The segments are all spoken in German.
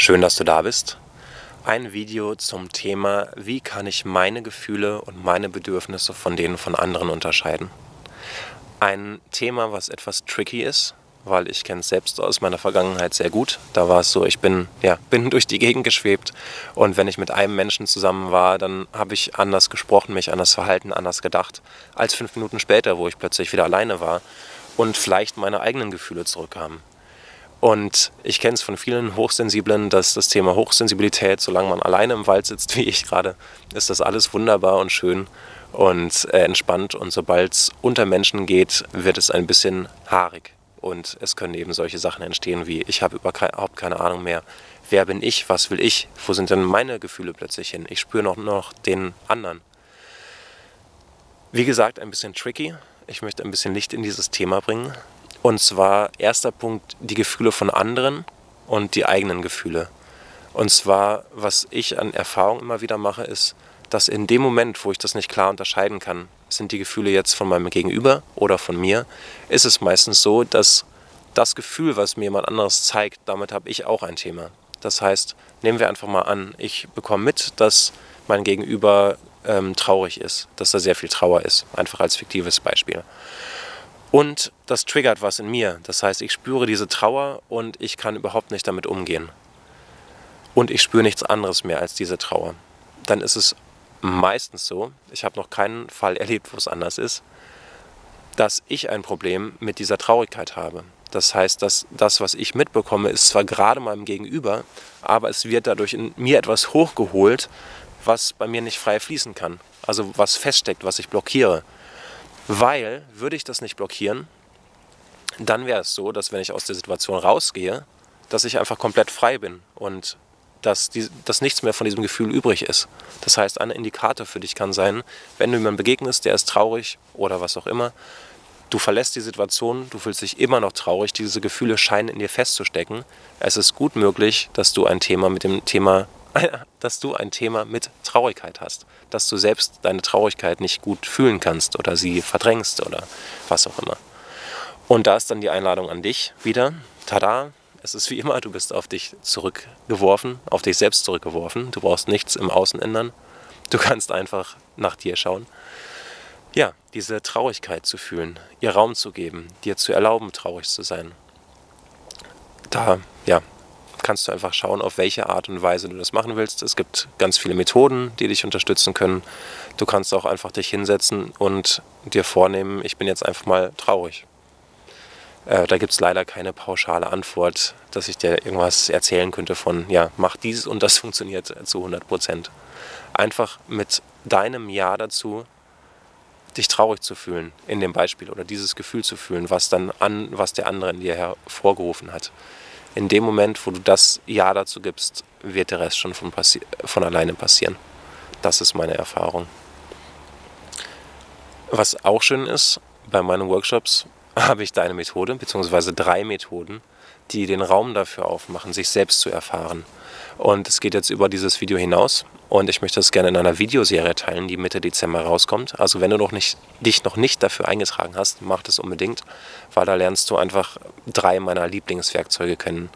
Schön, dass du da bist. Ein Video zum Thema, wie kann ich meine Gefühle und meine Bedürfnisse von denen von anderen unterscheiden. Ein Thema, was etwas tricky ist, weil ich kenne es selbst aus meiner Vergangenheit sehr gut. Da war es so, ich bin, ja, bin durch die Gegend geschwebt und wenn ich mit einem Menschen zusammen war, dann habe ich anders gesprochen, mich anders verhalten, anders gedacht, als fünf Minuten später, wo ich plötzlich wieder alleine war und vielleicht meine eigenen Gefühle zurückkamen. Und ich kenne es von vielen Hochsensiblen, dass das Thema Hochsensibilität, solange man alleine im Wald sitzt, wie ich gerade, ist das alles wunderbar und schön und äh, entspannt. Und sobald es unter Menschen geht, wird es ein bisschen haarig. Und es können eben solche Sachen entstehen wie, ich habe überhaupt keine Ahnung mehr, wer bin ich, was will ich, wo sind denn meine Gefühle plötzlich hin? Ich spüre noch, noch den anderen. Wie gesagt, ein bisschen tricky. Ich möchte ein bisschen Licht in dieses Thema bringen. Und zwar erster Punkt, die Gefühle von anderen und die eigenen Gefühle. Und zwar, was ich an Erfahrung immer wieder mache, ist, dass in dem Moment, wo ich das nicht klar unterscheiden kann, sind die Gefühle jetzt von meinem Gegenüber oder von mir, ist es meistens so, dass das Gefühl, was mir jemand anderes zeigt, damit habe ich auch ein Thema. Das heißt, nehmen wir einfach mal an, ich bekomme mit, dass mein Gegenüber ähm, traurig ist, dass da sehr viel Trauer ist, einfach als fiktives Beispiel. Und das triggert was in mir. Das heißt, ich spüre diese Trauer und ich kann überhaupt nicht damit umgehen. Und ich spüre nichts anderes mehr als diese Trauer. Dann ist es meistens so, ich habe noch keinen Fall erlebt, wo es anders ist, dass ich ein Problem mit dieser Traurigkeit habe. Das heißt, dass das, was ich mitbekomme, ist zwar gerade meinem Gegenüber, aber es wird dadurch in mir etwas hochgeholt, was bei mir nicht frei fließen kann. Also was feststeckt, was ich blockiere. Weil, würde ich das nicht blockieren, dann wäre es so, dass wenn ich aus der Situation rausgehe, dass ich einfach komplett frei bin und dass, die, dass nichts mehr von diesem Gefühl übrig ist. Das heißt, ein Indikator für dich kann sein, wenn du jemandem begegnest, der ist traurig oder was auch immer, du verlässt die Situation, du fühlst dich immer noch traurig, diese Gefühle scheinen in dir festzustecken. Es ist gut möglich, dass du ein Thema mit dem Thema, dass du ein Thema mit Traurigkeit hast, dass du selbst deine Traurigkeit nicht gut fühlen kannst oder sie verdrängst oder was auch immer. Und da ist dann die Einladung an dich wieder. Tada, es ist wie immer, du bist auf dich zurückgeworfen, auf dich selbst zurückgeworfen. Du brauchst nichts im Außen ändern. Du kannst einfach nach dir schauen. Ja, diese Traurigkeit zu fühlen, ihr Raum zu geben, dir zu erlauben, traurig zu sein. Da, ja, kannst du einfach schauen, auf welche Art und Weise du das machen willst. Es gibt ganz viele Methoden, die dich unterstützen können. Du kannst auch einfach dich hinsetzen und dir vornehmen, ich bin jetzt einfach mal traurig. Äh, da gibt es leider keine pauschale Antwort, dass ich dir irgendwas erzählen könnte von, ja, mach dies und das funktioniert zu 100 Prozent. Einfach mit deinem Ja dazu, dich traurig zu fühlen in dem Beispiel oder dieses Gefühl zu fühlen, was dann an, was der andere in dir hervorgerufen hat. In dem Moment, wo du das Ja dazu gibst, wird der Rest schon von, von alleine passieren. Das ist meine Erfahrung. Was auch schön ist, bei meinen Workshops habe ich deine Methode, beziehungsweise drei Methoden, die den Raum dafür aufmachen, sich selbst zu erfahren. Und es geht jetzt über dieses Video hinaus und ich möchte es gerne in einer Videoserie teilen, die Mitte Dezember rauskommt. Also wenn du noch nicht, dich noch nicht dafür eingetragen hast, mach das unbedingt, weil da lernst du einfach drei meiner Lieblingswerkzeuge kennen.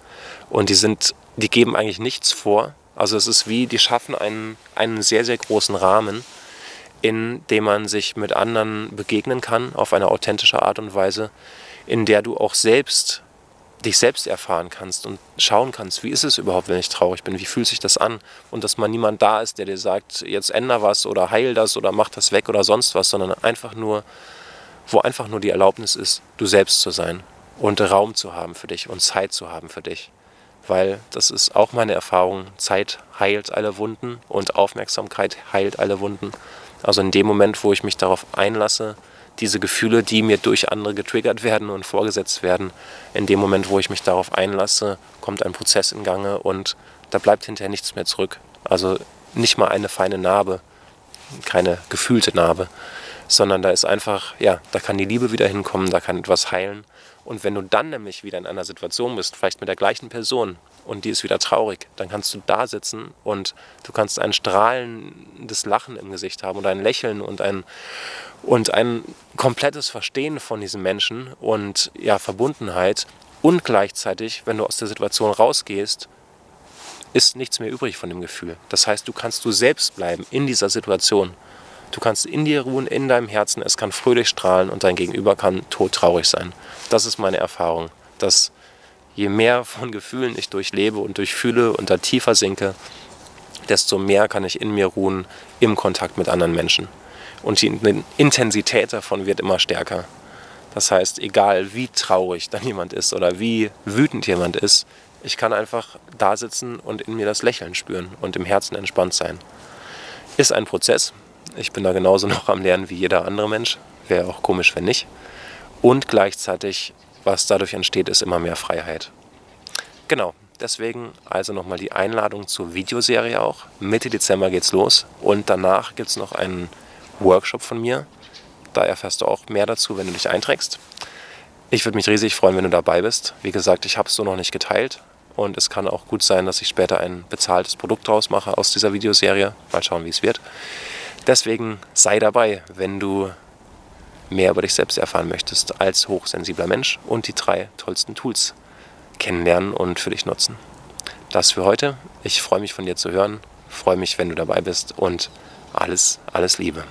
Und die sind, die geben eigentlich nichts vor. Also es ist wie, die schaffen einen, einen sehr, sehr großen Rahmen, in dem man sich mit anderen begegnen kann auf eine authentische Art und Weise, in der du auch selbst dich selbst erfahren kannst und schauen kannst, wie ist es überhaupt, wenn ich traurig bin, wie fühlt sich das an und dass mal niemand da ist, der dir sagt, jetzt änder was oder heil das oder mach das weg oder sonst was, sondern einfach nur, wo einfach nur die Erlaubnis ist, du selbst zu sein und Raum zu haben für dich und Zeit zu haben für dich. Weil das ist auch meine Erfahrung, Zeit heilt alle Wunden und Aufmerksamkeit heilt alle Wunden. Also in dem Moment, wo ich mich darauf einlasse, diese Gefühle, die mir durch andere getriggert werden und vorgesetzt werden, in dem Moment, wo ich mich darauf einlasse, kommt ein Prozess in Gange und da bleibt hinterher nichts mehr zurück. Also nicht mal eine feine Narbe, keine gefühlte Narbe, sondern da ist einfach, ja, da kann die Liebe wieder hinkommen, da kann etwas heilen. Und wenn du dann nämlich wieder in einer Situation bist, vielleicht mit der gleichen Person, und die ist wieder traurig, dann kannst du da sitzen und du kannst ein strahlendes Lachen im Gesicht haben und ein Lächeln und ein, und ein komplettes Verstehen von diesem Menschen und ja, Verbundenheit und gleichzeitig, wenn du aus der Situation rausgehst, ist nichts mehr übrig von dem Gefühl. Das heißt, du kannst du selbst bleiben in dieser Situation. Du kannst in dir ruhen, in deinem Herzen, es kann fröhlich strahlen und dein Gegenüber kann todtraurig sein. Das ist meine Erfahrung, dass je mehr von Gefühlen ich durchlebe und durchfühle und da tiefer sinke, desto mehr kann ich in mir ruhen im Kontakt mit anderen Menschen. Und die Intensität davon wird immer stärker. Das heißt, egal wie traurig dann jemand ist oder wie wütend jemand ist, ich kann einfach da sitzen und in mir das Lächeln spüren und im Herzen entspannt sein. Ist ein Prozess. Ich bin da genauso noch am Lernen wie jeder andere Mensch. Wäre auch komisch, wenn nicht. Und gleichzeitig, was dadurch entsteht, ist immer mehr Freiheit. Genau, deswegen also nochmal die Einladung zur Videoserie auch. Mitte Dezember geht's los und danach gibt es noch einen Workshop von mir. Da erfährst du auch mehr dazu, wenn du dich einträgst. Ich würde mich riesig freuen, wenn du dabei bist. Wie gesagt, ich habe es so noch nicht geteilt. Und es kann auch gut sein, dass ich später ein bezahltes Produkt draus mache aus dieser Videoserie. Mal schauen, wie es wird. Deswegen sei dabei, wenn du mehr über dich selbst erfahren möchtest als hochsensibler Mensch und die drei tollsten Tools kennenlernen und für dich nutzen. Das für heute. Ich freue mich von dir zu hören, freue mich, wenn du dabei bist und alles, alles Liebe.